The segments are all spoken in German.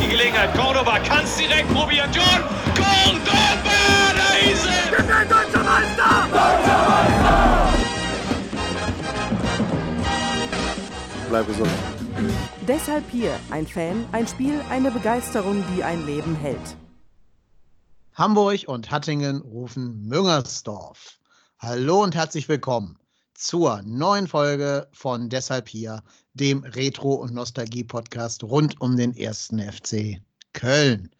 Die Gelegenheit. Cordoba kann es direkt probieren. John Cordoba! Da ist er! Wir sind deutscher Meister! Deutscher Meister! Bleib gesund. Deshalb hier ein Fan, ein Spiel, eine Begeisterung, die ein Leben hält. Hamburg und Hattingen rufen Müngersdorf. Hallo und herzlich willkommen zur neuen Folge von Deshalb hier, dem Retro- und Nostalgie-Podcast rund um den ersten FC Köln.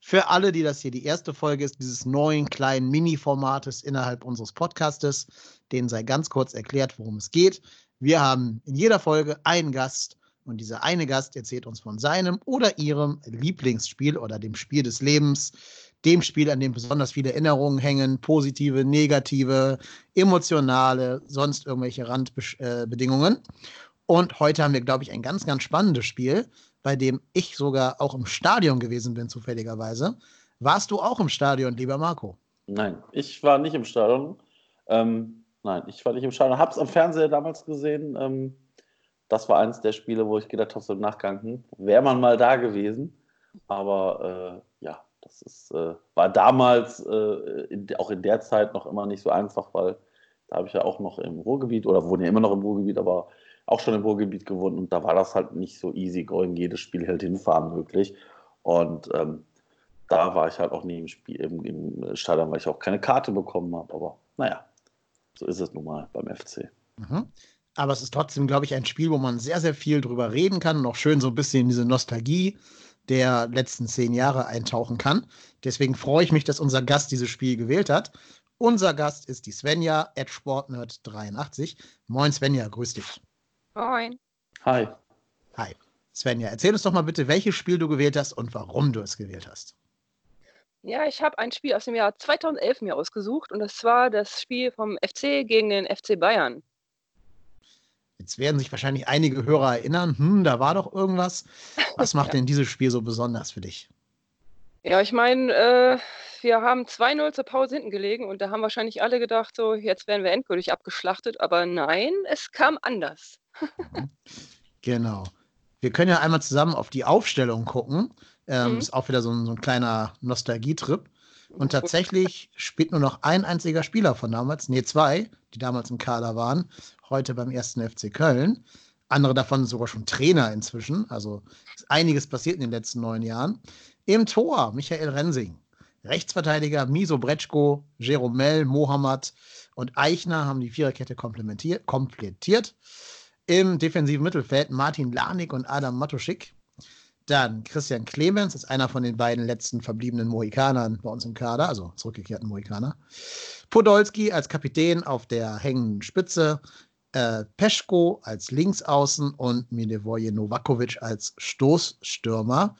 Für alle, die das hier die erste Folge ist, dieses neuen kleinen Mini-Formates innerhalb unseres Podcastes, denen sei ganz kurz erklärt, worum es geht. Wir haben in jeder Folge einen Gast und dieser eine Gast erzählt uns von seinem oder ihrem Lieblingsspiel oder dem Spiel des Lebens, dem Spiel, an dem besonders viele Erinnerungen hängen, positive, negative, emotionale, sonst irgendwelche Randbedingungen. Und heute haben wir, glaube ich, ein ganz, ganz spannendes Spiel, bei dem ich sogar auch im Stadion gewesen bin, zufälligerweise. Warst du auch im Stadion, lieber Marco? Nein, ich war nicht im Stadion. Ähm, nein, ich war nicht im Stadion. Hab's am Fernseher damals gesehen. Ähm, das war eines der Spiele, wo ich gedacht habe, so im Nachgang, hm, wäre man mal da gewesen. Aber äh, ja, das ist, äh, war damals äh, in, auch in der Zeit noch immer nicht so einfach, weil da habe ich ja auch noch im Ruhrgebiet oder wohne ja immer noch im Ruhrgebiet, aber auch schon im Ruhrgebiet gewohnt und da war das halt nicht so easy going, jedes Spiel halt hinfahren möglich. Und ähm, da war ich halt auch nie im, Spiel, im, im Stadion, weil ich auch keine Karte bekommen habe. Aber naja, so ist es nun mal beim FC. Mhm. Aber es ist trotzdem, glaube ich, ein Spiel, wo man sehr, sehr viel drüber reden kann und auch schön so ein bisschen in diese Nostalgie der letzten zehn Jahre eintauchen kann. Deswegen freue ich mich, dass unser Gast dieses Spiel gewählt hat. Unser Gast ist die Svenja, Sportnerd83. Moin Svenja, grüß dich. Moin. Hi. Hi. Svenja, erzähl uns doch mal bitte, welches Spiel du gewählt hast und warum du es gewählt hast. Ja, ich habe ein Spiel aus dem Jahr 2011 mir ausgesucht und das war das Spiel vom FC gegen den FC Bayern. Jetzt werden sich wahrscheinlich einige Hörer erinnern, hm, da war doch irgendwas. Was macht ja. denn dieses Spiel so besonders für dich? Ja, ich meine, äh, wir haben 2-0 zur Pause hinten gelegen und da haben wahrscheinlich alle gedacht, so, jetzt werden wir endgültig abgeschlachtet. Aber nein, es kam anders. genau. Wir können ja einmal zusammen auf die Aufstellung gucken. Ähm, Mhm. Ist auch wieder so ein, so ein kleiner Nostalgietrip. Und tatsächlich spielt nur noch ein einziger Spieler von damals, nee, zwei, die damals im Kader waren, heute beim ersten FC Köln. Andere davon sogar schon Trainer inzwischen. Also ist einiges passiert in den letzten neun Jahren. Im Tor Michael Rensing. Rechtsverteidiger Miso Bretschko, Jeromel, Mohammad und Eichner haben die Viererkette komplettiert. Im defensiven Mittelfeld Martin Lanik und Adam Matuschik. Dann Christian Clemens ist einer von den beiden letzten verbliebenen Mohikanern bei uns im Kader, also zurückgekehrten Mohikaner. Podolski als Kapitän auf der hängenden Spitze. Äh, Peschko als Linksaußen und Milivoje Novakovic als Stoßstürmer.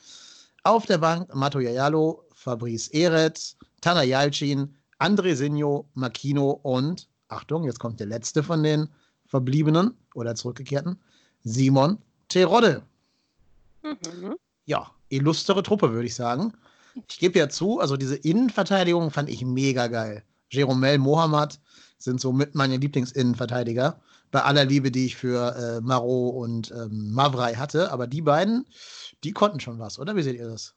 Auf der Bank Mato Jajalo, Fabrice Eret, Tana Jalcin, André Signo, Makino und, Achtung, jetzt kommt der letzte von den Verbliebenen oder Zurückgekehrten, Simon Terodde. Mhm. Ja, illustre Truppe, würde ich sagen. Ich gebe ja zu, also diese Innenverteidigung fand ich mega geil. Jeromel Mohammad sind so mit meine Lieblingsinnenverteidiger. Bei aller Liebe, die ich für äh, Marot und ähm, Mavrai hatte. Aber die beiden, die konnten schon was, oder? Wie seht ihr das?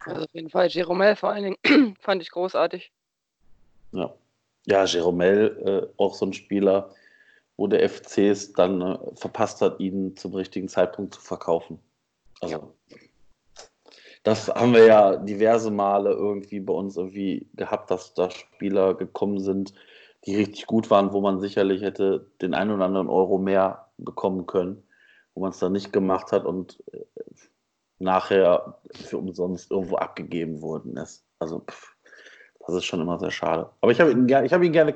Also auf jeden Fall. Jeromel vor allen Dingen fand ich großartig. Ja, ja Jeromel, äh, auch so ein Spieler, wo der FC es dann äh, verpasst hat, ihn zum richtigen Zeitpunkt zu verkaufen. Also, das haben wir ja diverse Male irgendwie bei uns irgendwie gehabt, dass da Spieler gekommen sind, die richtig gut waren, wo man sicherlich hätte den einen oder anderen Euro mehr bekommen können, wo man es dann nicht gemacht hat und äh, nachher für umsonst irgendwo abgegeben worden ist. Also pff, das ist schon immer sehr schade. Aber ich habe ihn, ich hab ihn gerne.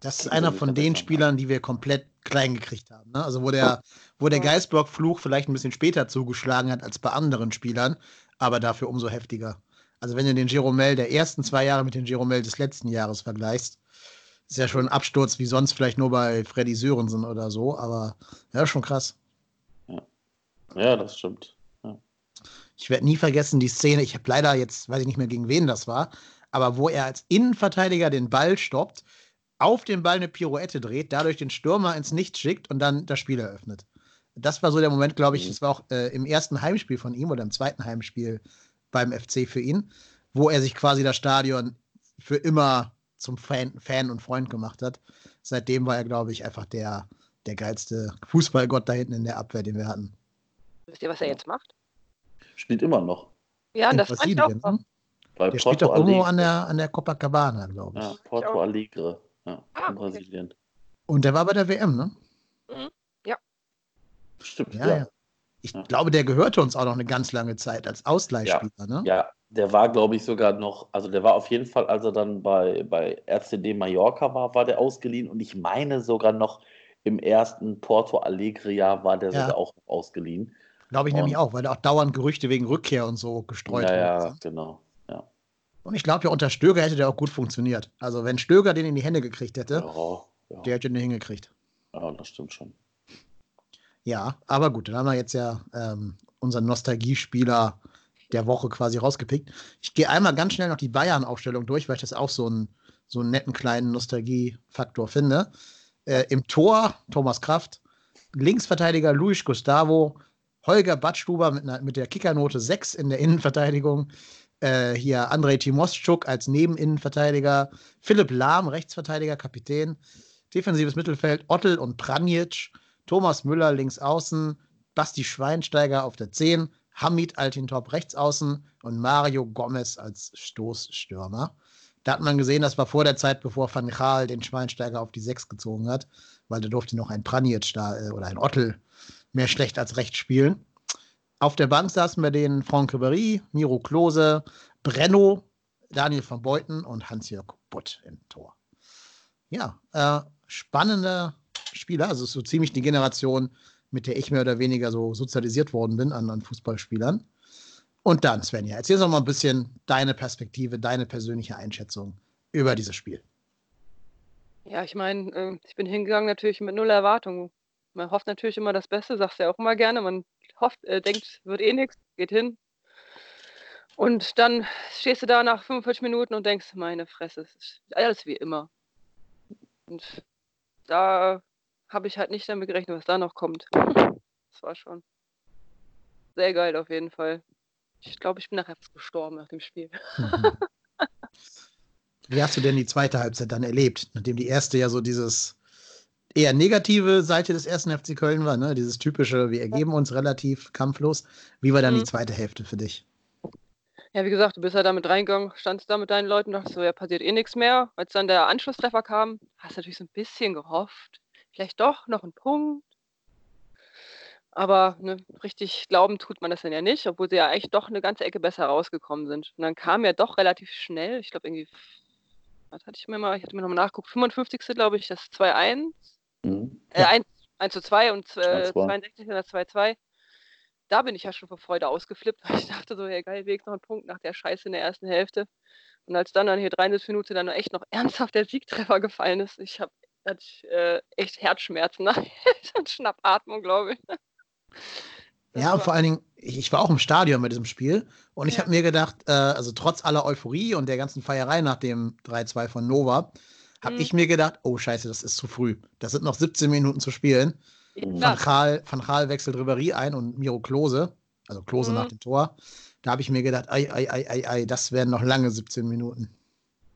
Das ist einer von den Spielern, die wir komplett klein gekriegt haben. Ne? Also wo der, wo der Geistblock-Fluch vielleicht ein bisschen später zugeschlagen hat als bei anderen Spielern, aber dafür umso heftiger. Also wenn du den Jeromel der ersten zwei Jahre mit den Jeromel des letzten Jahres vergleichst, ist ja schon ein Absturz wie sonst vielleicht nur bei Freddy Sörensen oder so, aber ja, schon krass. Ja, das stimmt. Ja. Ich werde nie vergessen die Szene, ich habe leider jetzt, weiß ich nicht mehr gegen wen das war, aber wo er als Innenverteidiger den Ball stoppt, auf den Ball eine Pirouette dreht, dadurch den Stürmer ins Nichts schickt und dann das Spiel eröffnet. Das war so der Moment, glaube ich, das war auch äh, im ersten Heimspiel von ihm oder im zweiten Heimspiel beim FC für ihn, wo er sich quasi das Stadion für immer zum Fan, Fan und Freund gemacht hat. Seitdem war er, glaube ich, einfach der, der geilste Fußballgott da hinten in der Abwehr, den wir hatten. Wisst ihr, was er jetzt macht? Spielt immer noch. Ja, In das fand ich auch. Brasilien, ne? Bei Der spielt Porto doch irgendwo an der, an der Copacabana, glaube ich. Ja, Porto Alegre. Ja, Ah, in Brasilien. Und der war bei der WM, ne? Mhm. Ja. Stimmt, Ja, ja. ja. Ich glaube, der gehörte uns auch noch eine ganz lange Zeit als Ausgleichsspieler, ne? Ja, der war, glaube ich, sogar noch, also der war auf jeden Fall, als er dann bei, bei RCD Mallorca war, war der ausgeliehen und ich meine sogar noch im ersten Porto Alegre-Jahr war der Ja. sogar auch ausgeliehen. Glaube ich Und- nämlich auch, weil da auch dauernd Gerüchte wegen Rückkehr und so gestreut Ja, wurden. ja, genau. Ja. Und ich glaube, ja, unter Stöger hätte der auch gut funktioniert. Also, wenn Stöger den in die Hände gekriegt hätte, Ja, ja. der hätte den hingekriegt. ja, das stimmt schon. Ja, aber gut, dann haben wir jetzt ja ähm, unseren Nostalgiespieler der Woche quasi rausgepickt. Ich gehe einmal ganz schnell noch die Bayern-Aufstellung durch, weil ich das auch so, ein, so einen netten kleinen Nostalgiefaktor finde. Äh, Im Tor Thomas Kraft, Linksverteidiger Luis Gustavo, Holger Badstuber mit, mit der Kickernote 6 in der Innenverteidigung. Äh, hier Andrei Timoschuk als Nebeninnenverteidiger, Philipp Lahm, Rechtsverteidiger, Kapitän, defensives Mittelfeld, Ottel und Pranjic, Thomas Müller links außen, Basti Schweinsteiger auf der 10, Hamid Altintop rechts außen und Mario Gomez als Stoßstürmer. Da hat man gesehen, das war vor der Zeit, bevor Van Gaal den Schweinsteiger auf die 6 gezogen hat, weil da durfte noch ein Pranjic da äh, oder ein Ottel mehr schlecht als recht spielen. Auf der Bank saßen wir den Franck Ribéry, Miro Klose, Brenno, Daniel van Beuten und Hans-Jörg Butt im Tor. Ja, äh, spannende Spieler, also so ziemlich die Generation, mit der ich mehr oder weniger so sozialisiert worden bin an, Fußballspielern. Und dann, Svenja, erzähl uns doch mal ein bisschen deine Perspektive, deine persönliche Einschätzung über dieses Spiel. Ja, ich meine, äh, ich bin hingegangen natürlich mit null Erwartungen. Man hofft natürlich immer das Beste, sagst du ja auch immer gerne. Man hofft, äh, denkt, wird eh nichts, geht hin. Und dann stehst du da nach 45 Minuten und denkst, meine Fresse, es ist alles wie immer. Und da habe ich halt nicht damit gerechnet, was da noch kommt. Das war schon sehr geil auf jeden Fall. Ich glaube, ich bin nachher gestorben nach dem Spiel. Wie hast du denn die zweite Halbzeit dann erlebt, nachdem die erste ja so dieses eher negative Seite des ersten FC Köln war, ne? dieses typische, wir ergeben uns relativ kampflos. Wie war dann die Mhm. zweite Hälfte für dich? Ja, wie gesagt, du bist ja damit reingegangen, standst da mit deinen Leuten, dachtest so, ja, passiert eh nichts mehr. Als dann der Anschlusstreffer kam, hast du natürlich so ein bisschen gehofft, vielleicht doch noch ein Punkt. Aber ne, richtig glauben tut man das dann ja nicht, obwohl sie ja eigentlich doch eine ganze Ecke besser rausgekommen sind. Und dann kam ja doch relativ schnell, ich glaube irgendwie, was hatte ich mir mal, ich hatte mir nochmal nachgeguckt, 55. glaube ich, das 2-1, Mhm. äh, 1, 1 zu 2 und äh, 2-2. 62. das 2-2. Da bin ich ja schon vor Freude ausgeflippt, weil ich dachte so, hey geil, wenigstens noch ein Punkt nach der Scheiße in der ersten Hälfte. Und als dann dann hier 73 Minuten dann echt noch ernsthaft der Siegtreffer gefallen ist, ich habe hatte ich, äh, echt Herzschmerzen nach Schnappatmung, glaube ich. Ja, und vor allen Dingen, ich, war auch im Stadion bei diesem Spiel und ich habe mir gedacht, äh, also trotz aller Euphorie und der ganzen Feierei nach dem 3-2 von Nova, habe Mhm. ich mir gedacht, oh Scheiße, das ist zu früh. Das sind noch 17 Minuten zu spielen. Van. Gaal, Van Gaal wechselt Ribéry ein und Miro Klose, also Klose Mhm. nach dem Tor. Da habe ich mir gedacht, ei, ei, ei, ei, ei, das werden noch lange 17 Minuten.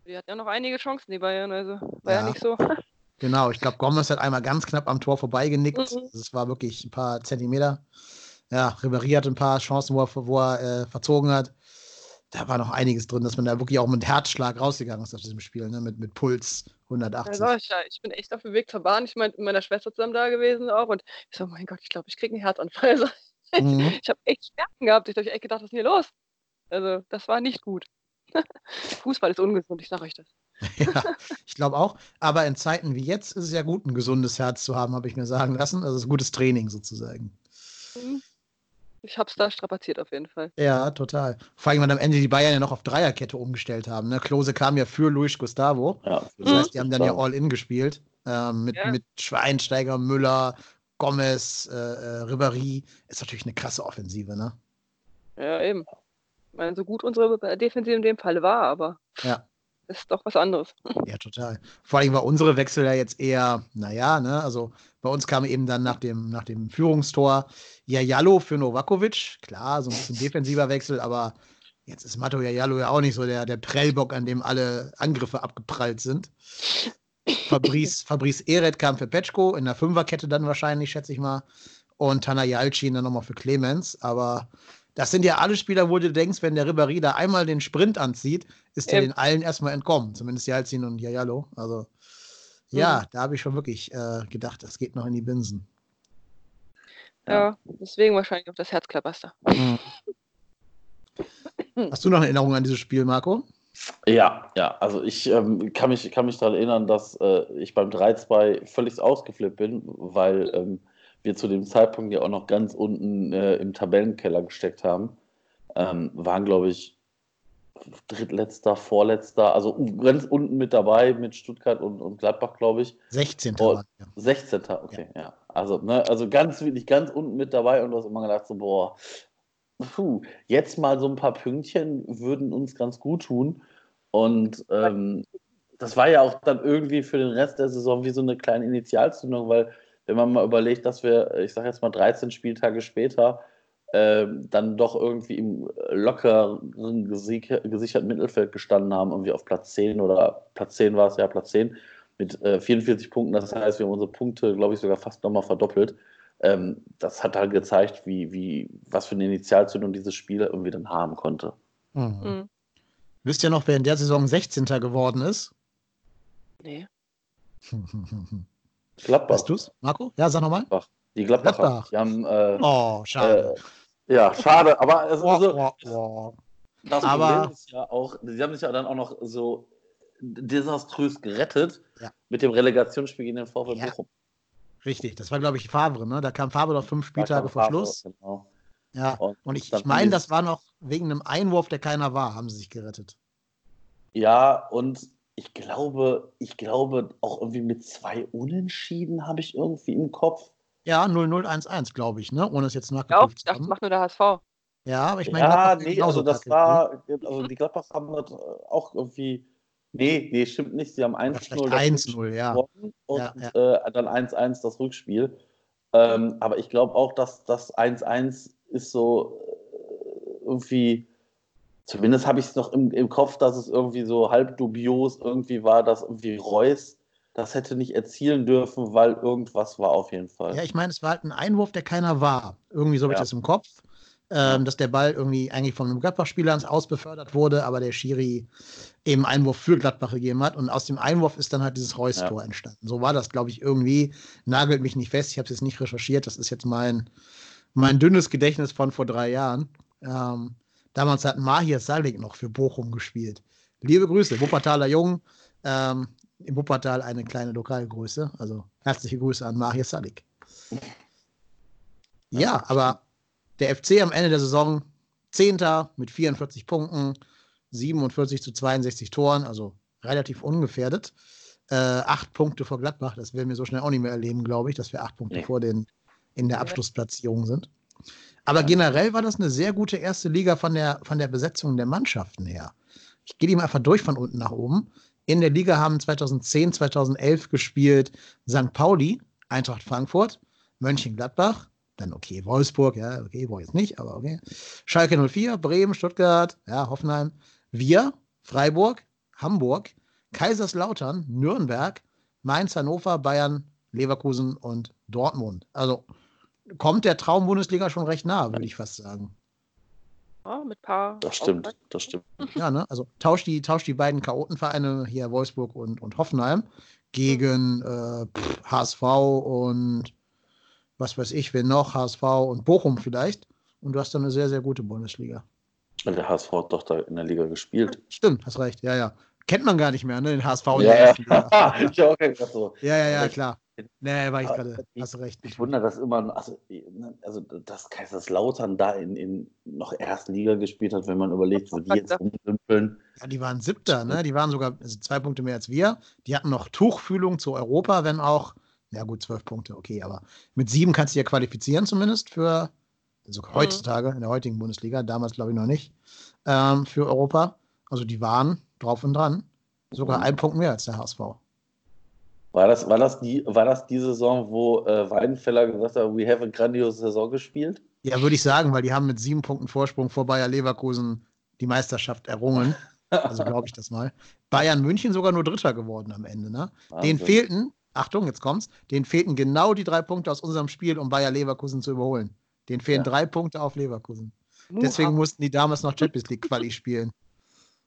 Die hatten ja noch einige Chancen, die Bayern, also war ja, Ja. nicht so. Genau, ich glaube, Gomez hat einmal ganz knapp am Tor vorbeigenickt. Mhm. Das war wirklich ein paar Zentimeter. Ja, Ribéry hat ein paar Chancen, wo er, wo er äh, verzogen hat. Da war noch einiges drin, dass man da wirklich auch mit Herzschlag rausgegangen ist aus diesem Spiel, ne? mit, mit Puls 180. Ja, ich, ja, ich bin echt auf dem Weg zur Bahn. Ich mein, mit meiner Schwester zusammen da gewesen auch. Und ich so, mein Gott, ich glaube, ich kriege einen Herzanfall. Also, Mhm. ich habe echt Schmerzen gehabt. Ich habe echt gedacht, was ist denn hier los? Also, das war nicht gut. Fußball ist ungesund, ich sage euch das. Ja, ich glaube auch. Aber in Zeiten wie jetzt ist es ja gut, ein gesundes Herz zu haben, habe ich mir sagen lassen. Also es ist gutes Training sozusagen. Hm. Ich habe es da strapaziert auf jeden Fall. Ja, total. Vor allem, weil am Ende die Bayern ja noch auf Dreierkette umgestellt haben. Ne? Klose kam ja für Luis Gustavo. Ja, Das heißt, die haben dann ja All-In gespielt. Ähm, mit, Ja. mit Schweinsteiger, Müller, Gomez, äh, äh, Ribéry. Ist natürlich eine krasse Offensive, ne? Ja, eben. Ich meine, so gut unsere Defensive in dem Fall war, aber Ja. Ist doch was anderes. Ja, total. Vor allem war unsere Wechsel ja jetzt eher, naja, ne, also bei uns kam eben dann nach dem, nach dem Führungstor Jajallo für Novakovic. Klar, so ein bisschen defensiver Wechsel, aber jetzt ist Mato Jajallo ja auch nicht so der, der Prellbock, an dem alle Angriffe abgeprallt sind. Fabrice, Fabrice Eret kam für Petschko, in der Fünferkette dann wahrscheinlich, schätze ich mal. Und Tana Jalcin dann nochmal für Clemens. Aber das sind ja alle Spieler, wo du denkst, wenn der Ribéry da einmal den Sprint anzieht, ist er den allen erstmal entkommen. Zumindest Jalcin und Jajallo. Also, ja, da habe ich schon wirklich äh, gedacht, das geht noch in die Binsen. Ja, deswegen wahrscheinlich auch das Herzklabaster. Hast du noch eine Erinnerung an dieses Spiel, Marco? Ja, ja, also ich ähm, kann mich, kann mich daran erinnern, dass äh, ich beim 3-2 völlig ausgeflippt bin, weil ähm, wir zu dem Zeitpunkt ja auch noch ganz unten äh, im Tabellenkeller gesteckt haben. Ähm, waren, glaube ich, drittletzter, vorletzter, also ganz unten mit dabei mit Stuttgart und, und Gladbach, glaube ich. 16. Oh, waren wir. 16. Okay, ja. Also, ne, also ganz wirklich ganz unten mit dabei und du hast immer gedacht, so, boah, puh, jetzt mal so ein paar Pünktchen würden uns ganz gut tun. Und ähm, das war ja auch dann irgendwie für den Rest der Saison wie so eine kleine Initialzündung, weil wenn man mal überlegt, dass wir, ich sage jetzt mal 13 Spieltage später, ähm, dann doch irgendwie im lockeren gesicher- gesicherten Mittelfeld gestanden haben, irgendwie auf Platz 10 oder Platz 10 war es ja, Platz 10 mit äh, 44 Punkten. Das heißt, wir haben unsere Punkte, glaube ich, sogar fast nochmal verdoppelt. Ähm, das hat halt gezeigt, wie, wie, was für eine Initialzündung dieses Spiel irgendwie dann haben konnte. Mhm. Mhm. Wisst ihr noch, wer in der Saison 16. geworden ist? Nee. Gladbach. Weißt du's, Marco? Ja, sag nochmal. Die Gladbacher. Gladbach. Die haben, äh, Oh, schade. äh, ja, schade, aber es, also, oh, oh. das aber- Problem ist ja auch, sie haben sich ja dann auch noch so desaströs gerettet Ja. mit dem Relegationsspiel gegen den VfL Ja. Bochum. Richtig, das war, glaube ich, Favre, ne? Da kam Favre noch fünf Spieltage vor Favre, Schluss. Genau. Ja, Und und ich, ich meine, das war noch wegen einem Einwurf, der keiner war, haben sie sich gerettet. Ja, und ich glaube, ich glaube auch irgendwie mit zwei Unentschieden habe ich irgendwie im Kopf. Ja, 0-0-1-1, glaube ich, ne? Ohne es jetzt Ja, auch, nachgeprüft ich zu dachte, das haben. macht nur der HSV. Ja, aber ich meine, ja, Gladbach nee, also das kacke, war, also die Gladbach haben das auch irgendwie, nee, nee, stimmt nicht, sie haben 1-0 vielleicht das 1-0, ja. gewonnen und Ja, Äh, dann 1-1 das Rückspiel. Ähm, aber ich glaube auch, dass das 1-1 ist so äh, irgendwie, zumindest habe ich es noch im, im Kopf, dass es irgendwie so halb dubios irgendwie war, dass irgendwie Reus das hätte nicht erzielen dürfen, weil irgendwas war auf jeden Fall. Ja, ich meine, es war halt ein Einwurf, der keiner war. Irgendwie so habe ich Ja. das im Kopf. Ähm, dass der Ball irgendwie eigentlich von einem Gladbach-Spieler ans Aus befördert wurde, aber der Schiri eben Einwurf für Gladbach gegeben hat. Und aus dem Einwurf ist dann halt dieses Reus-Tor Ja. entstanden. So war das, glaube ich, irgendwie. Nagelt mich nicht fest. Ich habe es jetzt nicht recherchiert. Das ist jetzt mein, mein dünnes Gedächtnis von vor drei Jahren. Ähm, damals hat Mahir Salik noch für Bochum gespielt. Liebe Grüße, Wuppertaler Jungen. Ähm, Im Wuppertal eine kleine Lokalgröße. Also herzliche Grüße an Mahir Salik. Ja, aber der FC am Ende der Saison Zehnter mit 44 Punkten, 47 zu 62 Toren, also relativ ungefährdet. Äh, acht Punkte vor Gladbach, das werden wir so schnell auch nicht mehr erleben, glaube ich, dass wir acht Punkte Nee. vor den in der Abschlussplatzierung sind. Aber generell war das eine sehr gute erste Liga von der, von der Besetzung der Mannschaften her. Ich gehe die mal einfach durch von unten nach oben. In der Liga haben 2010, 2011 gespielt St. Pauli, Eintracht Frankfurt, Mönchengladbach, dann okay, Wolfsburg, ja, okay, ich jetzt nicht, aber okay. Schalke 04, Bremen, Stuttgart, ja, Hoffenheim, wir, Freiburg, Hamburg, Kaiserslautern, Nürnberg, Mainz, Hannover, Bayern, Leverkusen und Dortmund. Also kommt der Traum-Bundesliga schon recht nah, würde ich fast sagen. Ja, mit paar. Das stimmt, das stimmt. Ja, ne? Also tauscht die, tauscht die beiden Chaotenvereine hier Wolfsburg und, und Hoffenheim gegen äh, pff, HSV und was weiß ich, wen noch, HSV und Bochum vielleicht. Und du hast dann eine sehr, sehr gute Bundesliga. Und der HSV hat doch da in der Liga gespielt. Stimmt, hast recht, ja, ja. Kennt man gar nicht mehr, ne? Den HSV in Ja, der ja. Liga. Ich auch gerade so. Ja, ja, ja, klar. Nee, war ich gerade, hast du recht. Ich wundere das immer, also, also dass Kaiserslautern da in, in noch Erstliga gespielt hat, wenn man überlegt, wo die jetzt rumdümpeln. Ja, die waren Siebter, ne? Die waren sogar also zwei Punkte mehr als wir. Die hatten noch Tuchfühlung zu Europa, wenn auch, ja gut, zwölf Punkte, okay, aber mit sieben kannst du ja qualifizieren zumindest für, also heutzutage in der heutigen Bundesliga, damals glaube ich noch nicht, ähm, für Europa. Also die waren drauf und dran. Sogar Mhm. ein Punkt mehr als der HSV. War das, war, das die, war das die Saison, wo äh, Weidenfeller gesagt hat, we have a grandiose Saison gespielt? Ja, würde ich sagen, weil die haben mit sieben Punkten Vorsprung vor Bayer Leverkusen die Meisterschaft errungen. Also glaube ich das mal. Bayern München sogar nur Dritter geworden am Ende. Ne? Den fehlten, Achtung, jetzt kommt's, den fehlten genau die drei Punkte aus unserem Spiel, um Bayer Leverkusen zu überholen. Den fehlen Ja. drei Punkte auf Leverkusen. Deswegen mussten die damals noch Champions League Quali spielen.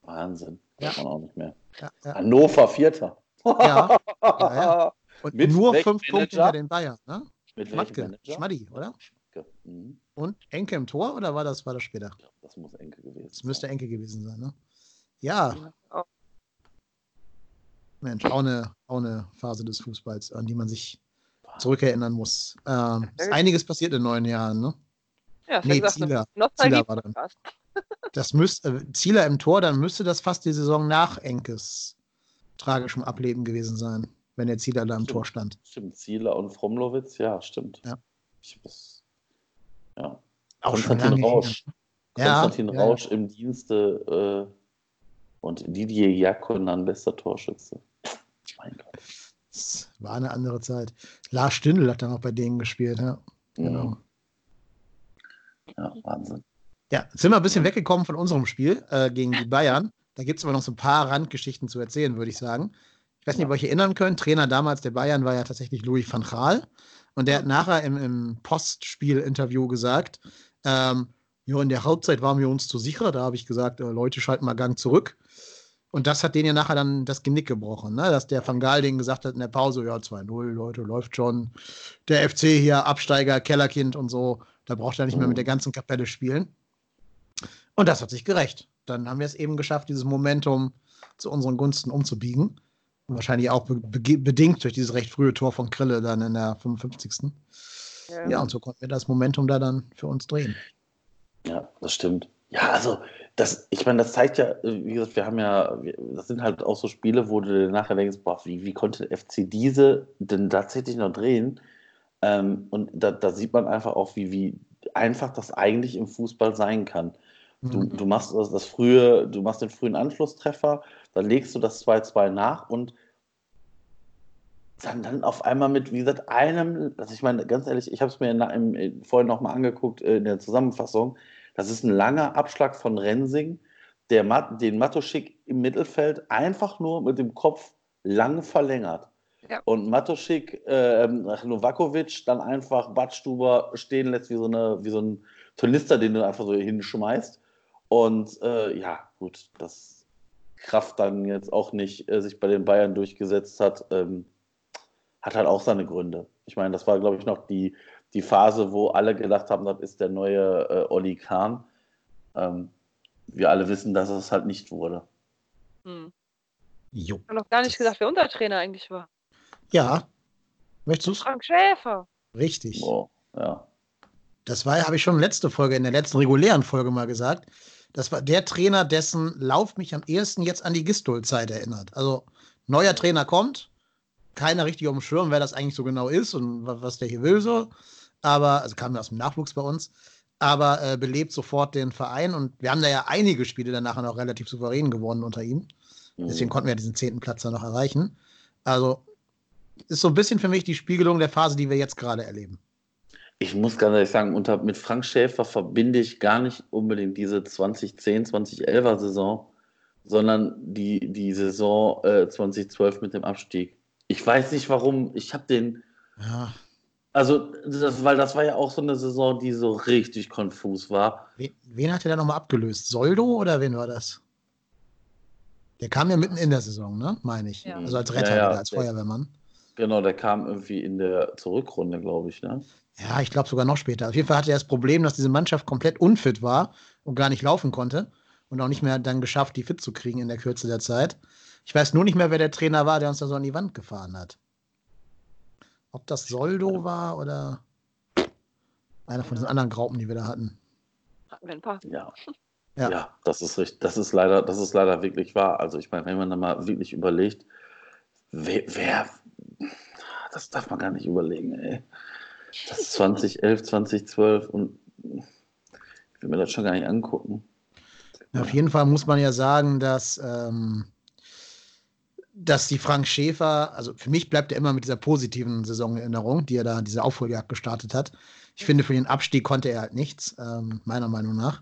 Wahnsinn. Ja. Kann man auch nicht mehr. Ja, ja. Hannover Vierter. Ja, ja, ja. Und Mit nur fünf Punkte hinter den Bayern. Ne? Mit Schmatke? Schmaddi, oder? Mhm. Und Enke im Tor oder war das, war das später? Das muss Enke gewesen Das müsste Enke gewesen sein, ne? Ja, Oh, Mensch, auch eine, auch eine Phase des Fußballs, an die man sich zurückerinnern muss. Ähm, ist einiges passiert in neun Jahren, ne? Ja, Nee, ja Zieler. Zieler war drin. Das müsste, äh, Zieler im Tor, dann müsste das fast die Saison nach Enkes tragischem Ableben gewesen sein, wenn der Zieler da im Tor stand. Stimmt, Zieler und Fromlowitz, ja, stimmt. Ja. Ich muss, ja. Auch Konstantin Rausch. Ja, Konstantin ja. Rausch im Dienste äh, und Didier Jakonan, bester Torschütze. Mein Gott. Das war eine andere Zeit. Lars Stindl hat dann auch bei denen gespielt, ja. Genau. Ja, Wahnsinn. Ja, sind wir ein bisschen weggekommen von unserem Spiel äh, gegen die Bayern. Da gibt es aber noch so ein paar Randgeschichten zu erzählen, würde ich sagen. Ich weiß nicht, ob ihr euch erinnern könnt. Trainer damals der Bayern war ja tatsächlich Louis van Gaal. Und der hat nachher im, im Postspiel-Interview gesagt, ähm, ja, in der Halbzeit waren wir uns zu sicher. Da habe ich gesagt, äh, Leute, schalten mal Gang zurück. Und das hat denen ja nachher dann das Genick gebrochen, ne? dass der Van Gaal denen gesagt hat in der Pause, ja, 2-0, Leute, läuft schon. Der FC hier, Absteiger, Kellerkind und so, da braucht er nicht mehr mit der ganzen Kapelle spielen. Und das hat sich gerecht. Dann haben wir es eben geschafft, dieses Momentum zu unseren Gunsten umzubiegen. Wahrscheinlich auch be be bedingt durch dieses recht frühe Tor von Krille dann in der 55. Ja. ja, und so konnten wir das Momentum da dann für uns drehen. Ja, das stimmt. Ja, also, das, ich meine, das zeigt ja, wie gesagt, wir haben ja, das sind halt auch so Spiele, wo du nachher denkst, boah, wie, wie konnte der FC diese denn tatsächlich noch drehen? Ähm, und da, da sieht man einfach auch, wie, wie einfach das eigentlich im Fußball sein kann. Du, Mhm. du machst das, das frühe, du machst den frühen Anschlusstreffer, dann legst du das 2-2 nach und dann, dann auf einmal mit, wie gesagt, einem, also ich meine, ganz ehrlich, ich habe es mir in, im, in, vorhin nochmal angeguckt äh, in der Zusammenfassung, das ist ein langer Abschlag von Rensing, der Mat, den Matoschik im Mittelfeld einfach nur mit dem Kopf lang verlängert. Ja. Und Matoschik, äh, Novakovic dann einfach Badstuber stehen lässt wie so, eine, wie so ein Turnister, den du einfach so hinschmeißt. Und äh, ja, gut, dass Kraft dann jetzt auch nicht äh, sich bei den Bayern durchgesetzt hat, ähm, hat halt auch seine Gründe. Ich meine, das war, glaube ich, noch die, die Phase, wo alle gedacht haben, das ist der neue äh, Olli Kahn. Ähm, wir alle wissen, dass es halt nicht wurde. Hm. Jo. Ich habe noch gar nicht gesagt, wer unser Trainer eigentlich war. Ja. Möchtest du es? Frank Schäfer. Richtig. Oh, ja. Das war, habe ich schon letzte Folge, in der letzten regulären Folge mal gesagt. Das war der Trainer, dessen Lauf mich am ehesten jetzt an die Gistol-Zeit erinnert. Also, neuer Trainer kommt, keiner richtig auf dem Schirm, wer das eigentlich so genau ist und was der hier will so. Aber, also kam ja aus dem Nachwuchs bei uns, aber äh, belebt sofort den Verein und wir haben da ja einige Spiele danach noch relativ souverän gewonnen unter ihm. Deswegen Mhm. konnten wir diesen zehnten Platz dann noch erreichen. Also, ist so ein bisschen für mich die Spiegelung der Phase, die wir jetzt gerade erleben. Ich muss ganz ehrlich sagen, unter, mit Frank Schäfer verbinde ich gar nicht unbedingt diese 2010, 2011er Saison, sondern die, die Saison äh, 2012 mit dem Abstieg. Ich weiß nicht warum. Ich habe den. Ja. Also, das, weil das war ja auch so eine Saison, die so richtig konfus war. Wen, wen hat er da nochmal abgelöst? Soldo oder wen war das? Der kam ja mitten in der Saison, ne? Meine ich. Ja. Also als Retter Ja, ja, oder als Feuerwehrmann. Genau, der kam irgendwie in der Zurückrunde, glaube ich, ne? Ja, ich glaube sogar noch später. Auf jeden Fall hatte er das Problem, dass diese Mannschaft komplett unfit war und gar nicht laufen konnte und auch nicht mehr dann geschafft, die fit zu kriegen in der Kürze der Zeit. Ich weiß nur nicht mehr, wer der Trainer war, der uns da so an die Wand gefahren hat. Ob das Soldo war oder einer von diesen anderen Graupen, die wir da hatten. Hatten wir ein paar. Ja. Ja. Ja, das ist richtig. Das ist leider, das ist leider wirklich wahr. Also ich meine, wenn man da mal wirklich überlegt, wer, wer das darf man gar nicht überlegen, ey. Das ist 2011, 2012 und ich will mir das schon gar nicht angucken. Auf jeden Fall muss man ja sagen, dass, ähm, dass die Frank Schäfer, also für mich bleibt er immer mit dieser positiven Saisonerinnerung, die er da, diese Aufholjagd gestartet hat. Ich finde, für den Abstieg konnte er halt nichts, ähm, meiner Meinung nach.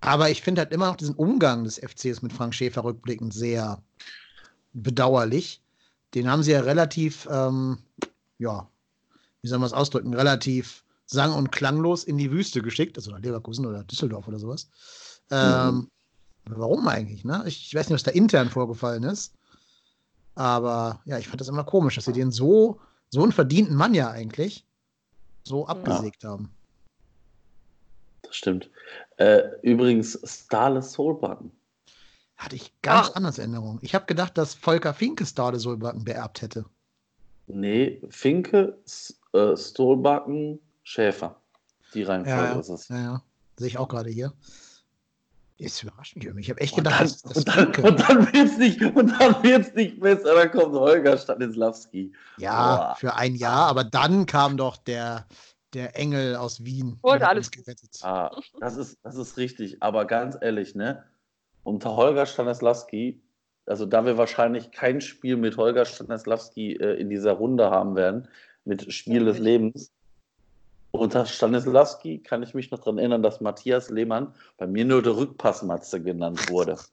Aber ich finde halt immer noch diesen Umgang des FCs mit Frank Schäfer rückblickend sehr bedauerlich. Den haben sie ja relativ, ähm, ja, wie soll man es ausdrücken, relativ sang- und klanglos in die Wüste geschickt, also nach Leverkusen oder Düsseldorf oder sowas. Ähm, Warum eigentlich? Ne? Ich, ich weiß nicht, was da intern vorgefallen ist. Aber ja, ich fand das immer komisch, dass sie den so, so einen verdienten Mann ja eigentlich so abgesägt haben. Das stimmt. Äh, übrigens, Starless Soulbutton. Hatte ich ganz anders Erinnerung. Ich habe gedacht, dass Volker Finke Stade Solbakken beerbt hätte. Nee, Finke, S äh, Stolbacken, Schäfer. Die Reihenfolge Ja, ja. ist es. Ja, ja. Sehe ich auch gerade hier. Jetzt überrascht mich irgendwie. Ich habe echt Und gedacht, dann, dass, dass und dann, und dann wird es nicht, und dann wird's nicht besser, dann kommt Holger Stanislawski. Ja, Boah. für ein Jahr, aber dann kam doch der, der Engel aus Wien. Wurde und alles uns gerettet. Ah, das ist, das ist richtig. Aber ganz ehrlich, ne? Unter Holger Stanislawski, also da wir wahrscheinlich kein Spiel mit Holger Stanislawski äh, in dieser Runde haben werden, mit Spiel des Lebens. Unter Stanislawski kann ich mich noch daran erinnern, dass Matthias Lehmann bei mir nur der Rückpassmatze genannt wurde.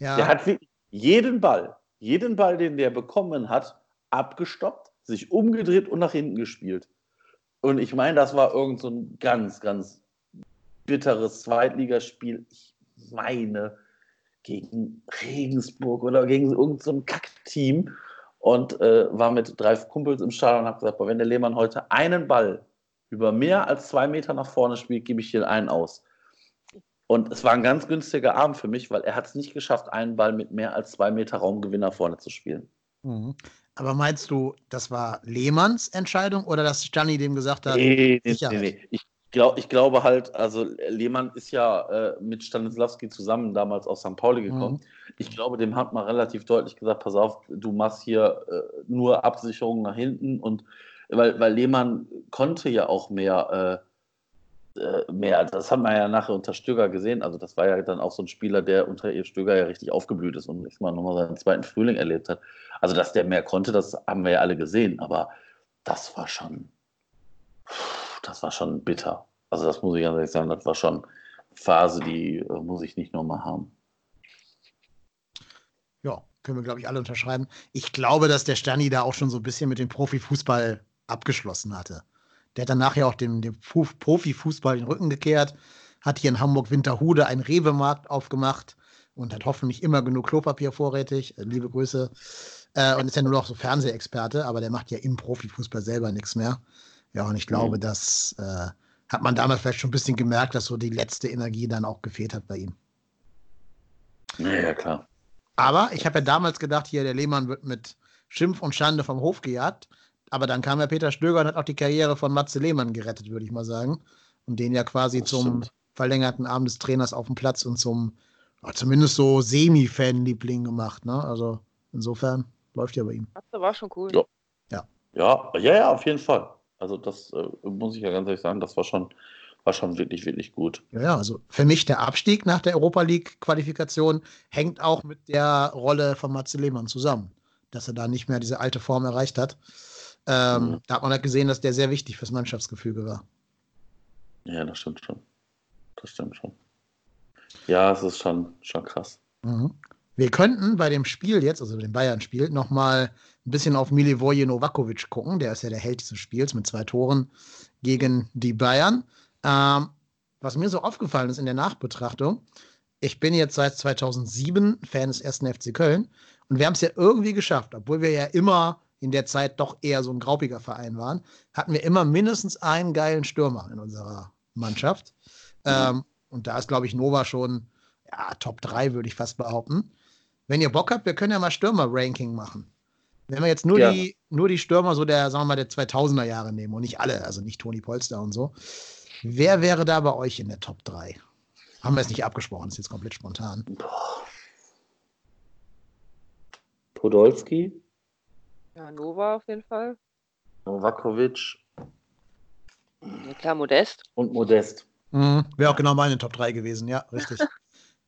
Ja, Der hat jeden Ball, jeden Ball, den der bekommen hat, abgestoppt, sich umgedreht und nach hinten gespielt. Und ich meine, das war irgend so ein ganz, ganz bitteres Zweitligaspiel. Ich meine, gegen Regensburg oder gegen irgendein so Kackteam und äh, war mit drei Kumpels im Stadion und habe gesagt, boah, wenn der Lehmann heute einen Ball über mehr als zwei Meter nach vorne spielt, gebe ich hier einen aus. Und es war ein ganz günstiger Abend für mich, weil er hat es nicht geschafft, einen Ball mit mehr als zwei Meter Raumgewinn nach vorne zu spielen. Mhm. Aber meinst du, das war Lehmanns Entscheidung oder dass Gianni dem gesagt hat? Nee, nee, nee, nee. Ich, glaub, ich glaube halt, also Lehmann ist ja äh, mit Stanislawski zusammen damals aus St. Pauli gekommen. Mhm. Ich glaube, dem hat man relativ deutlich gesagt, pass auf, du machst hier äh, nur Absicherung nach hinten und weil, weil Lehmann konnte ja auch mehr, äh, äh, mehr, das hat man ja nachher unter Stöger gesehen, also das war ja dann auch so ein Spieler, der unter Stöger ja richtig aufgeblüht ist und ich mal nochmal seinen zweiten Frühling erlebt hat. Also, dass der mehr konnte, das haben wir ja alle gesehen, aber das war schon, das war schon bitter. Also, das muss ich ganz ehrlich sagen, das war schon Phase, die äh, muss ich nicht nochmal haben. Ja, können wir, glaube ich, alle unterschreiben. Ich glaube, dass der Stani da auch schon so ein bisschen mit dem Profifußball abgeschlossen hatte. Der hat dann nachher auch dem, dem Fu- Profifußball den Rücken gekehrt, hat hier in Hamburg-Winterhude einen Rewe-Markt aufgemacht und hat hoffentlich immer genug Klopapier vorrätig. Äh, Liebe Grüße. Äh, und ist ja nur noch so Fernsehexperte, aber der macht ja im Profifußball selber nichts mehr. Ja, und ich glaube, Mhm. das äh, hat man damals vielleicht schon ein bisschen gemerkt, dass so die letzte Energie dann auch gefehlt hat bei ihm. Ja, klar. Aber ich habe ja damals gedacht, hier der Lehmann wird mit Schimpf und Schande vom Hof gejagt. Aber dann kam ja Peter Stöger und hat auch die Karriere von Matze Lehmann gerettet, würde ich mal sagen. Und den ja quasi Das zum stimmt. verlängerten Arm des Trainers auf dem Platz und zum ja, zumindest so Semi-Fan-Liebling gemacht. Ne? Also insofern läuft ja bei ihm. Das war schon cool. Ja. Ja, ja, ja, auf jeden Fall. Also das äh, muss ich ja ganz ehrlich sagen, das war schon, war schon wirklich, wirklich gut. Ja, also für mich der Abstieg nach der Europa League-Qualifikation hängt auch mit der Rolle von Matze Lehmann zusammen, dass er da nicht mehr diese alte Form erreicht hat. Ähm, Mhm. Da hat man halt gesehen, dass der sehr wichtig fürs Mannschaftsgefüge war. Ja, das stimmt schon. Das stimmt schon. Ja, es ist schon, schon krass. Mhm. Wir könnten bei dem Spiel jetzt, also dem Bayern-Spiel, nochmal ein bisschen auf Milivoje Novakovic gucken. Der ist ja der Held dieses Spiels mit zwei Toren gegen die Bayern. Ähm, was mir so aufgefallen ist in der Nachbetrachtung, ich bin jetzt seit 2007 Fan des ersten FC Köln und wir haben es ja irgendwie geschafft, obwohl wir ja immer in der Zeit doch eher so ein graupiger Verein waren, hatten wir immer mindestens einen geilen Stürmer in unserer Mannschaft. Mhm. Ähm, und da ist, glaube ich, Nova schon ja, Top 3, würde ich fast behaupten. Wenn ihr Bock habt, wir können ja mal Stürmer-Ranking machen. Wenn wir jetzt nur, ja. die, nur die Stürmer so der, sagen wir mal, der 2000er Jahre nehmen und nicht alle, also nicht Toni Polster und so, wer wäre da bei euch in der Top 3? Haben wir es nicht abgesprochen, ist jetzt komplett spontan. Podolski? Ja, Nova auf jeden Fall. Novakovic. Ja, klar, Modest. Und Modest. Mhm. Wäre auch genau meine Top 3 gewesen, ja, richtig.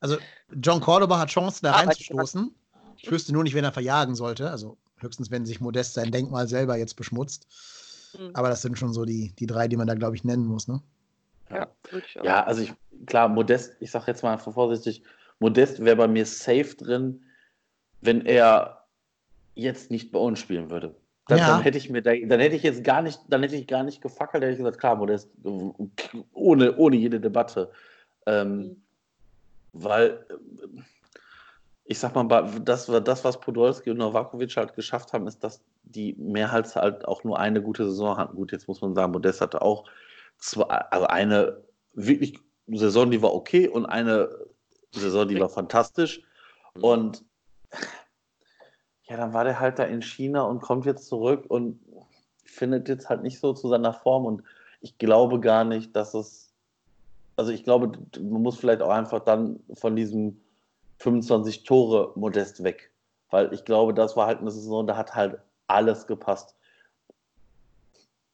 Also, John Cordoba hat Chancen, da reinzustoßen. Ich wüsste nur nicht, wen er verjagen sollte. Also, höchstens, wenn sich Modest sein Denkmal selber jetzt beschmutzt. Mhm. Aber das sind schon so die, die drei, die man da, glaube ich, nennen muss, ne? Ja, ja also ich, klar, Modest, ich sage jetzt mal vorsichtig, Modest wäre bei mir safe drin, wenn er jetzt nicht bei uns spielen würde. Dann, ja. dann, hätte ich mir da, dann hätte ich jetzt gar nicht, dann hätte ich gar nicht gefackelt, hätte ich gesagt, klar, Modest, ohne, ohne jede Debatte. Ähm, mhm. Weil, ich sag mal, das, das, was Podolski und Novakovic halt geschafft haben, ist, dass die Mehrheit halt auch nur eine gute Saison hatten. Gut, jetzt muss man sagen, Modest hatte auch zwei, also eine wirklich Saison, die war okay und eine Saison, die war fantastisch. Mhm. Und ja, dann war der halt da in China und kommt jetzt zurück und findet jetzt halt nicht so zu seiner Form. Und ich glaube gar nicht, dass es. Also ich glaube, man muss vielleicht auch einfach dann von diesem 25 Tore Modest weg. Weil ich glaube, das war halt eine Saison, da hat halt alles gepasst.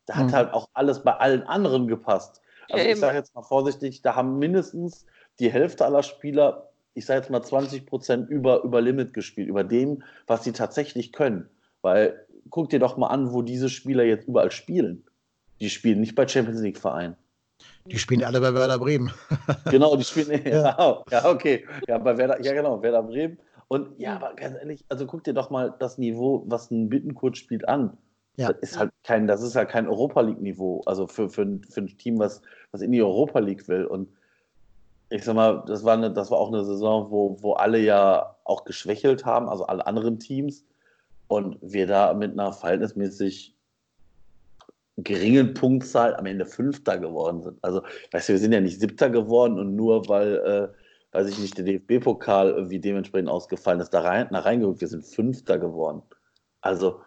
Da hat mhm. halt auch alles bei allen anderen gepasst. Also ja, ich sage jetzt mal vorsichtig, da haben mindestens die Hälfte aller Spieler ich sage jetzt mal 20 Prozent über, über Limit gespielt, über dem, was sie tatsächlich können. Weil guck dir doch mal an, wo diese Spieler jetzt überall spielen. Die spielen nicht bei Champions League Vereinen. Die spielen alle bei Werder Bremen. genau, die spielen. ja. ja, okay. Ja, bei Werder, ja, genau, Werder Bremen. Und ja, aber ganz ehrlich, also guck dir doch mal das Niveau, was ein Bittenkurt spielt, an. Ja. Das ist halt kein, das ist halt kein Europa League-Niveau. Also für, für, für ein Team, was, was in die Europa League will. Und ich sag mal, das war, eine, das war auch eine Saison, wo, wo alle ja auch geschwächelt haben, also alle anderen Teams. Und wir da mit einer verhältnismäßig geringen Punktzahl am Ende Fünfter geworden sind. Also, weißt du, wir sind ja nicht Siebter geworden und nur weil, äh, weiß ich nicht, der DFB-Pokal irgendwie dementsprechend ausgefallen ist, da rein, reingerückt, wir sind Fünfter geworden. Also,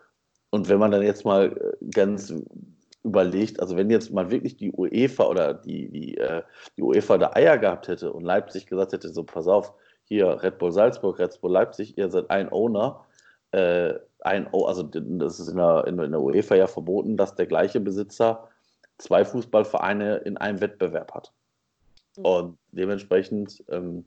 und wenn man dann jetzt mal äh, ganz überlegt, also wenn jetzt mal wirklich die UEFA oder die, die, äh, die UEFA da Eier gehabt hätte und Leipzig gesagt hätte, so pass auf, hier Red Bull Salzburg, Red Bull Leipzig, ihr seid ein Owner, äh, ein, also das ist in der, in der UEFA ja verboten, dass der gleiche Besitzer zwei Fußballvereine in einem Wettbewerb hat. Mhm. Und dementsprechend ähm,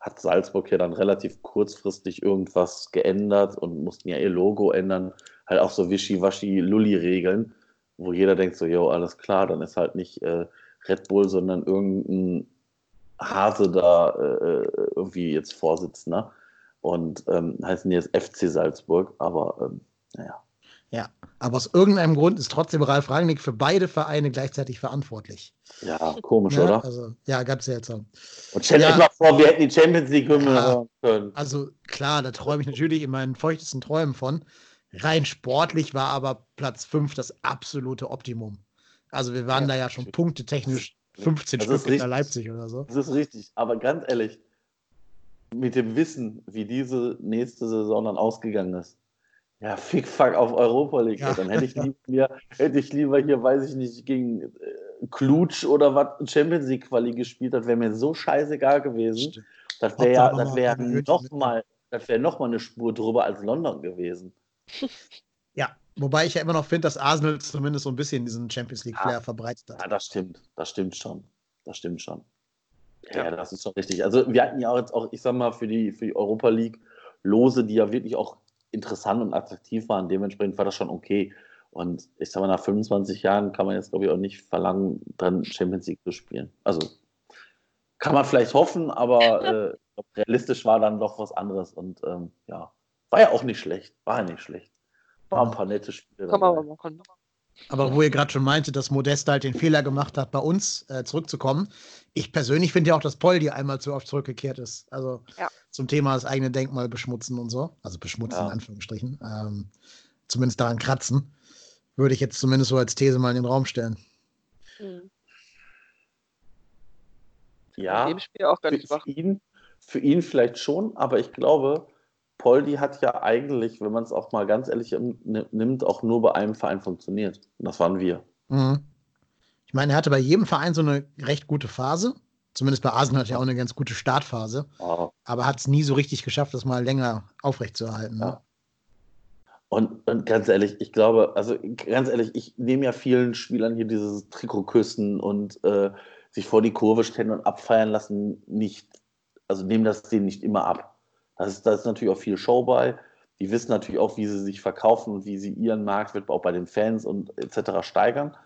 hat Salzburg ja dann relativ kurzfristig irgendwas geändert und mussten ja ihr Logo ändern, halt auch so Wischi-Waschi-Lulli-Regeln wo jeder denkt so, jo, alles klar, dann ist halt nicht äh, Red Bull, sondern irgendein Hase da äh, irgendwie jetzt Vorsitzender. Und ähm, heißen jetzt FC Salzburg, aber ähm, naja. Ja, aber aus irgendeinem Grund ist trotzdem Ralf Rangnick für beide Vereine gleichzeitig verantwortlich. Ja, komisch, ja, oder? Also, ja, ganz seltsam. Und stell dir ja, mal vor, wir hätten die Champions League ja, können. Also klar, da träume ich natürlich in meinen feuchtesten Träumen von. Rein sportlich war aber Platz 5 das absolute Optimum. Also wir waren ja, da ja schon punktetechnisch 15 das Stück hinter Leipzig oder so. Das ist richtig. Aber ganz ehrlich, mit dem Wissen, wie diese nächste Saison dann ausgegangen ist, ja, fick fuck auf Europa League. Ja. Dann hätte ich, lieber, hätte ich lieber hier, weiß ich nicht, gegen äh, Klutsch oder was Champions League Quali gespielt. Das wäre mir so scheißegal gewesen. Stimmt. Das wäre ja, das wäre noch mal, das wäre noch mal eine Spur drüber als London gewesen. Ja, wobei ich ja immer noch finde, dass Arsenal zumindest so ein bisschen diesen Champions League-Flair ja. verbreitet hat. Ja, das stimmt. Das stimmt schon. Das stimmt schon. Ja, das ist schon richtig. Also wir hatten ja auch jetzt auch, ich sag mal, für die, für die Europa League Lose, die ja wirklich auch interessant und attraktiv waren. Dementsprechend war das schon okay. Und ich sag mal, nach 25 Jahren kann man jetzt, glaube ich, auch nicht verlangen, dann Champions League zu spielen. Also kann man vielleicht hoffen, aber äh, glaub, realistisch war dann doch was anderes. Und ähm, ja, war ja auch nicht schlecht. War ja nicht schlecht. War ein paar nette Spiele. Man aber machen. Aber wo ihr gerade schon meinte, dass Modest halt den Fehler gemacht hat, bei uns äh, zurückzukommen. Ich persönlich finde ja auch, dass Poldi einmal zu oft zurückgekehrt ist. Also Ja. zum Thema das eigene Denkmal beschmutzen und so. Also beschmutzen Ja. in Anführungsstrichen. Ähm, zumindest daran kratzen. Würde ich jetzt zumindest so als These mal in den Raum stellen. Mhm. Ja, In dem Spiel auch für, ganz schwach. für, ihn, für ihn vielleicht schon, aber ich glaube, Poldi hat ja eigentlich, wenn man es auch mal ganz ehrlich im- ni- nimmt, auch nur bei einem Verein funktioniert. Und das waren wir. Mhm. Ich meine, er hatte bei jedem Verein so eine recht gute Phase. Zumindest bei Arsenal hat er auch eine ganz gute Startphase. Ja. Aber hat es nie so richtig geschafft, das mal länger aufrechtzuerhalten. Ne? Ja. Und, und ganz ehrlich, ich glaube, also ganz ehrlich, ich nehme ja vielen Spielern hier dieses Trikot küssen und äh, sich vor die Kurve stellen und abfeiern lassen, nicht, also nehmen das denen nicht immer ab. Das ist, da ist natürlich auch viel Show bei. Die wissen natürlich auch, wie sie sich verkaufen und wie sie ihren Marktwert auch bei den Fans und etc. steigern.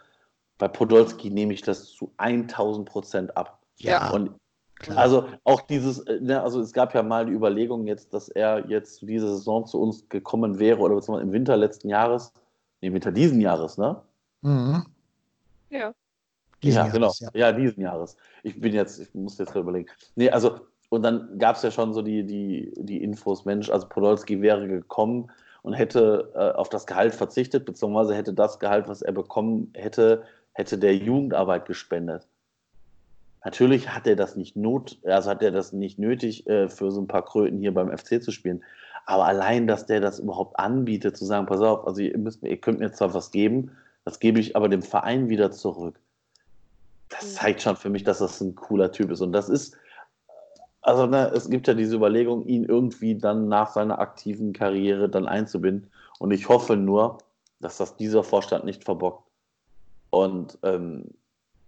Bei Podolski nehme ich das zu 1000 Prozent ab. Ja, Und klar. also auch dieses, äh, ne, also es gab ja mal die Überlegung jetzt, dass er jetzt zu dieser Saison zu uns gekommen wäre oder beziehungsweise im Winter letzten Jahres, nee, Winter diesen Jahres, ne? Mhm. Ja. Diesen ja, Jahres, genau. ja. Ja. diesen Jahres. Ich bin jetzt, ich muss jetzt gerade überlegen. Nee, also, und dann gab es ja schon so die, die, die Infos, Mensch, also Podolski wäre gekommen und hätte äh, auf das Gehalt verzichtet, beziehungsweise hätte das Gehalt, was er bekommen hätte, hätte der Jugendarbeit gespendet. Natürlich hat er das nicht not, also hat er das nicht nötig, äh, für so ein paar Kröten hier beim FC zu spielen. Aber allein, dass der das überhaupt anbietet, zu sagen, pass auf, also ihr, müsst, ihr könnt mir zwar was geben, das gebe ich aber dem Verein wieder zurück. Das zeigt schon für mich, dass das ein cooler Typ ist. Und das ist, also ne, es gibt ja diese Überlegung, ihn irgendwie dann nach seiner aktiven Karriere dann einzubinden. Und ich hoffe nur, dass das dieser Vorstand nicht verbockt. Und ähm,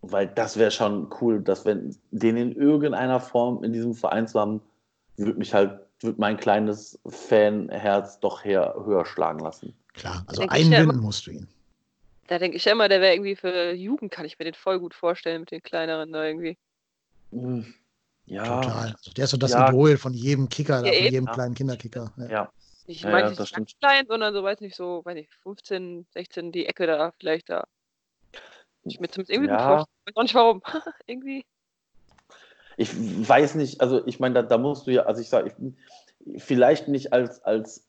weil das wäre schon cool, dass wenn den in irgendeiner Form in diesem Verein zu haben, würde mich halt, würde mein kleines Fanherz doch her, höher schlagen lassen. Klar, also ja einbinden immer. musst du ihn. Da denke ich ja immer, der wäre irgendwie für Jugend, kann ich mir den voll gut vorstellen mit den kleineren da irgendwie. Ja, Total. Also der ist so das Ja. Idol von jedem Kicker, Ja, von jedem kleinen Kinderkicker. Ja. ja. Ich Ja, meine ja, nicht das ganz klein, sondern so, weiß nicht, so, weiß nicht, 15, 16, die Ecke da, vielleicht da. Ich mir zumindest irgendwie gut Ja. vorstellen. Ich weiß auch nicht warum. irgendwie. Ich weiß nicht, also ich meine, da, da musst du ja, also ich sage, vielleicht nicht als, als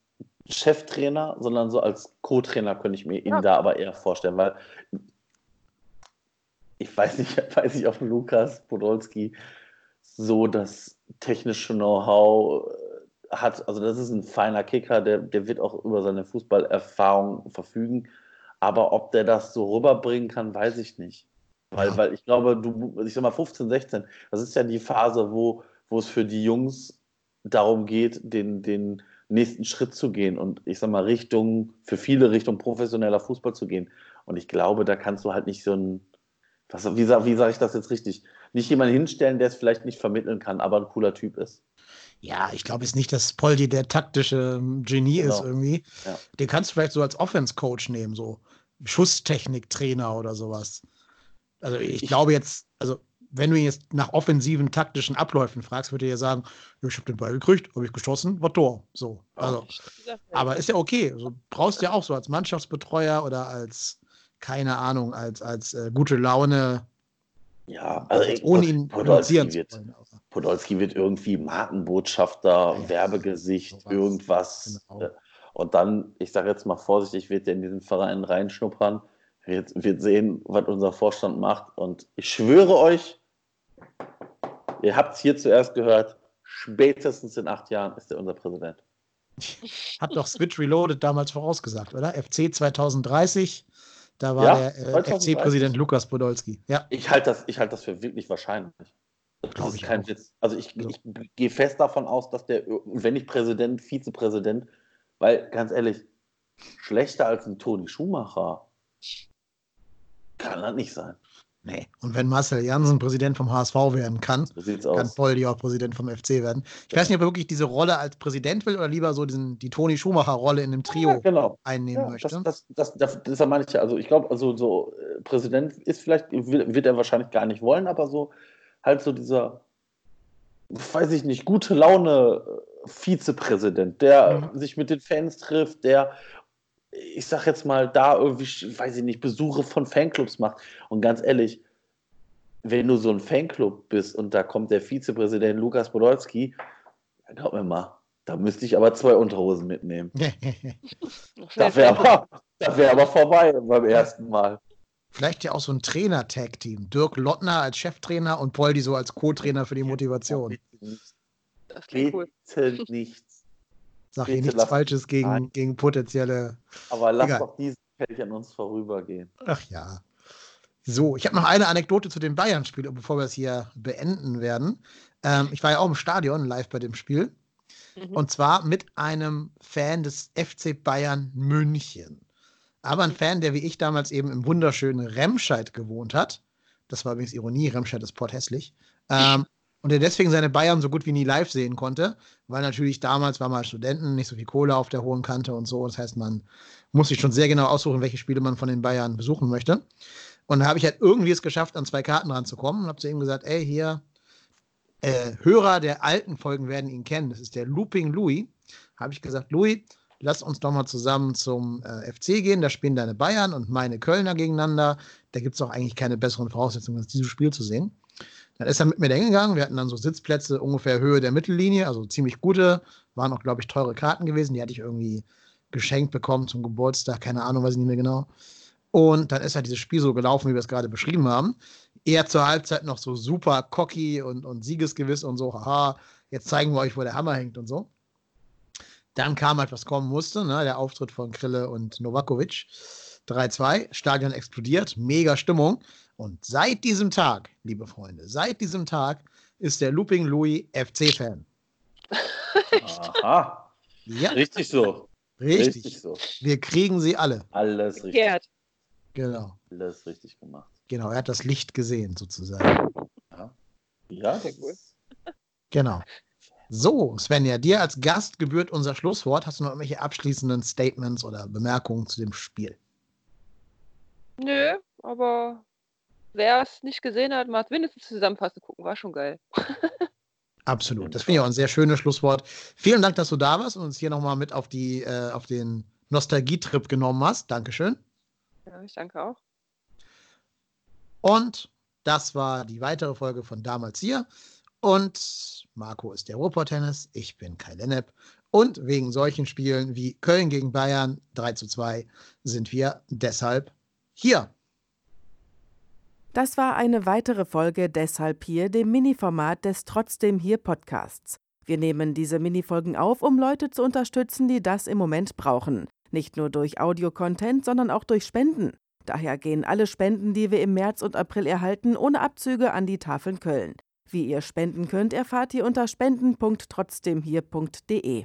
Cheftrainer, sondern so als Co-Trainer könnte ich mir ihn Ja. da aber eher vorstellen, weil ich weiß nicht, weiß nicht, ob Lukas Podolski so das technische Know-how äh, hat. Also das ist ein feiner Kicker, der, der wird auch über seine Fußballerfahrung verfügen. Aber ob der das so rüberbringen kann, weiß ich nicht. Weil, weil ich glaube, du, ich sag mal 15, 16, das ist ja die Phase, wo, wo es für die Jungs darum geht, den, den nächsten Schritt zu gehen und ich sag mal Richtung, für viele Richtung professioneller Fußball zu gehen. Und ich glaube, da kannst du halt nicht so ein, was, wie, sag- wie sage ich das jetzt richtig? Nicht jemanden hinstellen, der es vielleicht nicht vermitteln kann, aber ein cooler Typ ist. Ja, ich glaube jetzt nicht, dass Poldi der taktische ähm, Genie ist Genau. irgendwie. Ja. Den kannst du vielleicht so als Offense-Coach nehmen, so Schusstechnik-Trainer oder sowas. Also ich, Ich- glaube jetzt, also wenn du ihn jetzt nach offensiven taktischen Abläufen fragst, würde er ja sagen, ich habe den Ball gekriegt, habe ich geschossen, war Tor. So. Also, aber ist ja okay. Also, brauchst ja auch so als Mannschaftsbetreuer oder als, keine Ahnung, als, als äh, gute Laune, Ja, also ich, ohne ihn Podolski wird, wollen. Podolski wird irgendwie Markenbotschafter, Ja, Werbegesicht, sowas. irgendwas. Genau. Äh, Und dann, ich sage jetzt mal vorsichtig, wird er in diesen Verein reinschnuppern, wird, wird sehen, was unser Vorstand macht. Und ich schwöre euch, ihr habt es hier zuerst gehört, spätestens in acht Jahren ist er unser Präsident. Hat doch Switch Reloaded damals vorausgesagt, oder? FC 2030, da war Ja, der äh, 2030. FC-Präsident Lukas Podolski. Ja, Ich halte das, ich halte das für wirklich wahrscheinlich. Das Glaub ist ich kein auch. Witz. Also ich, Ja. ich gehe fest davon aus, dass der, wenn nicht Präsident, Vizepräsident, weil ganz ehrlich, schlechter als ein Toni Schumacher kann das nicht sein. Nee. Und wenn Marcel Janssen Präsident vom HSV werden kann, So kann aus. Poldi auch Präsident vom FC werden. Ich weiß nicht, ob er wirklich diese Rolle als Präsident will oder lieber so diesen, die Toni Schumacher-Rolle in dem Trio Ja, genau. einnehmen Ja, möchte. das, das, das, das, meine ich ja. Also ich glaube, also so äh, Präsident ist vielleicht, wird er wahrscheinlich gar nicht wollen, aber so halt so dieser weiß ich nicht, gute Laune äh, Vizepräsident, der sich mit den Fans trifft, der, ich sag jetzt mal, da irgendwie, weiß ich nicht, Besuche von Fanclubs macht. Und ganz ehrlich, wenn du so ein Fanclub bist und da kommt der Vizepräsident Lukas Podolski, glaub mir mal, da müsste ich aber zwei Unterhosen mitnehmen. das wäre aber, das wär aber vorbei beim ersten Mal. Vielleicht ja auch so ein Trainer-Tag-Team. Dirk Lottner als Cheftrainer und Poldi so als Co-Trainer für die Motivation. Das klingt cool. Bitte nichts. Sag hier nichts Falsches gegen, Nein. gegen potenzielle. Aber lass Egal. doch diesen Kelch an uns vorübergehen. Ach ja. So, ich habe noch eine Anekdote zu dem Bayern-Spiel, bevor wir es hier beenden werden. Ähm, ich war ja auch im Stadion live bei dem Spiel. Und zwar mit einem Fan des FC Bayern München. Aber ein Fan, der wie ich damals eben im wunderschönen Remscheid gewohnt hat. Das war übrigens Ironie, Remscheid ist porthässlich. Ähm, und der deswegen seine Bayern so gut wie nie live sehen konnte, weil natürlich damals war man Studenten nicht so viel Kohle auf der hohen Kante und so. Das heißt, man muss sich schon sehr genau aussuchen, welche Spiele man von den Bayern besuchen möchte. Und da habe ich halt irgendwie es geschafft, an zwei Karten ranzukommen und habe zu ihm gesagt, ey, hier, äh, Hörer der alten Folgen werden ihn kennen. Das ist der Looping Louis. Habe ich gesagt, Louis, lass uns doch mal zusammen zum äh, FC gehen. Da spielen deine Bayern und meine Kölner gegeneinander. Da gibt es auch eigentlich keine besseren Voraussetzungen, als dieses Spiel zu sehen. Dann ist er mit mir dahin gegangen. Wir hatten dann so Sitzplätze ungefähr Höhe der Mittellinie, also ziemlich gute. Waren auch, glaube ich, teure Karten gewesen. Die hatte ich irgendwie geschenkt bekommen zum Geburtstag. Keine Ahnung, weiß ich nicht mehr genau. Und dann ist halt dieses Spiel so gelaufen, wie wir es gerade beschrieben haben. Er zur Halbzeit noch so super cocky und, und siegesgewiss und so, haha, jetzt zeigen wir euch, wo der Hammer hängt und so. Dann kam halt, was kommen musste, ne? der Auftritt von Krille und Novakovic. 3-2, Stadion explodiert, mega Stimmung. Und seit diesem Tag, liebe Freunde, seit diesem Tag ist der Looping Louis FC-Fan. Aha. Ja, Richtig so. richtig. so. Wir kriegen sie alle. Alles richtig. Gerd. Genau. Alles richtig gemacht. Genau, er hat das Licht gesehen, sozusagen. Ja, Sehr cool. Genau. So, Svenja, dir als Gast gebührt unser Schlusswort. Hast du noch irgendwelche abschließenden Statements oder Bemerkungen zu dem Spiel? Nö, aber wer es nicht gesehen hat, mal wenigstens Zusammenfassung gucken, war schon geil. Absolut. Das finde ich auch ein sehr schönes Schlusswort. Vielen Dank, dass du da warst und uns hier nochmal mit auf, die, äh, auf den Nostalgietrip genommen hast. Dankeschön. Ja, ich danke auch. Und das war die weitere Folge von Damals hier. Und Marco ist der Ruhrpott-Tennis, ich bin Kai Lennep. Und wegen solchen Spielen wie Köln gegen Bayern 3 zu 2 sind wir deshalb hier. Das war eine weitere Folge Deshalb hier, dem Mini-Format des Trotzdem hier Podcasts. Wir nehmen diese Mini-Folgen auf, um Leute zu unterstützen, die das im Moment brauchen. Nicht nur durch Audio-Content, sondern auch durch Spenden. Daher gehen alle Spenden, die wir im März und April erhalten, ohne Abzüge an die Tafeln Köln. Wie ihr spenden könnt, erfahrt ihr unter spenden.trotzdemhier.de.